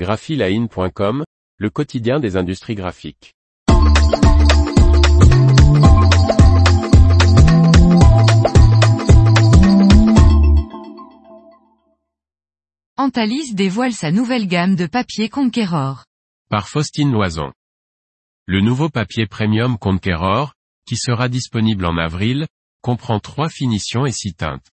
graphiline.com, le quotidien des industries graphiques. Antalis dévoile sa nouvelle gamme de papier Conqueror. Par Faustine Loison. Le nouveau papier premium Conqueror, qui sera disponible en avril, comprend trois finitions et six teintes.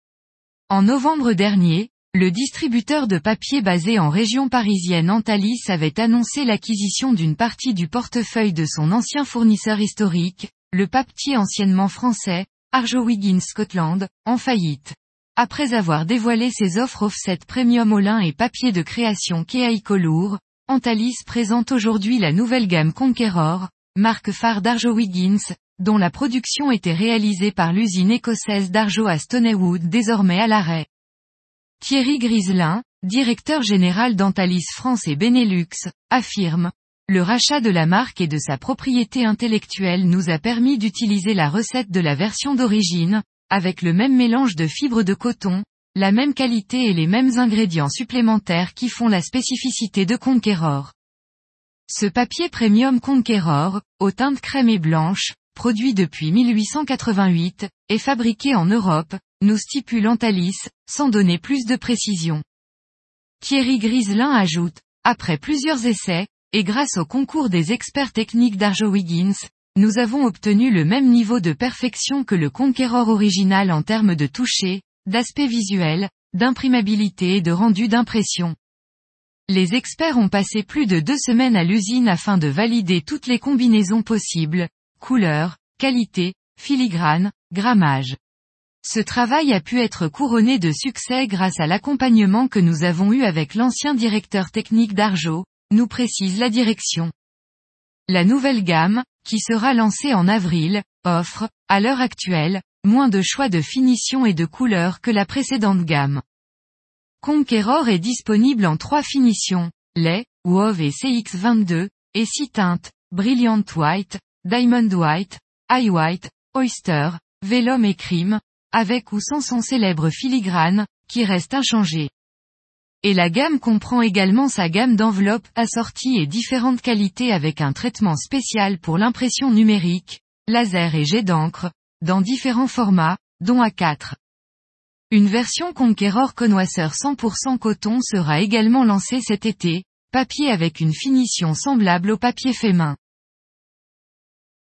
En novembre dernier, le distributeur de papier basé en région parisienne Antalis avait annoncé l'acquisition d'une partie du portefeuille de son ancien fournisseur historique, le papetier anciennement français, Arjo Wiggins Scotland, en faillite. Après avoir dévoilé ses offres offset premium au lin et papier de création lourd, Antalis présente aujourd'hui la nouvelle gamme Conqueror, marque phare d'Arjo Wiggins, dont la production était réalisée par l'usine écossaise d'Arjo à Stoneywood désormais à l'arrêt. Thierry Griselin, directeur général d'Antalis France et Benelux, affirme, le rachat de la marque et de sa propriété intellectuelle nous a permis d'utiliser la recette de la version d'origine, avec le même mélange de fibres de coton, la même qualité et les mêmes ingrédients supplémentaires qui font la spécificité de Conqueror. Ce papier premium Conqueror, aux teintes crème et blanche, produit depuis 1888, est fabriqué en Europe, nous stipule Antalis, sans donner plus de précision. Thierry Griselin ajoute, après plusieurs essais, et grâce au concours des experts techniques d'Arjo Wiggins, nous avons obtenu le même niveau de perfection que le Conqueror original en termes de toucher, d'aspect visuel, d'imprimabilité et de rendu d'impression. Les experts ont passé plus de deux semaines à l'usine afin de valider toutes les combinaisons possibles, couleurs, qualité, filigrane, grammage. Ce travail a pu être couronné de succès grâce à l'accompagnement que nous avons eu avec l'ancien directeur technique d'Arjo, nous précise la direction. La nouvelle gamme, qui sera lancée en avril, offre, à l'heure actuelle, moins de choix de finition et de couleurs que la précédente gamme. Conqueror est disponible en trois finitions, lait, WOV et CX22, et six teintes, Brilliant White, Diamond White, High White, Oyster, Vellum et Cream, avec ou sans son célèbre filigrane, qui reste inchangé. Et la gamme comprend également sa gamme d'enveloppes assorties et différentes qualités avec un traitement spécial pour l'impression numérique, laser et jet d'encre, dans différents formats, dont A4. Une version Conqueror connoisseur 100% coton sera également lancée cet été, papier avec une finition semblable au papier fait main.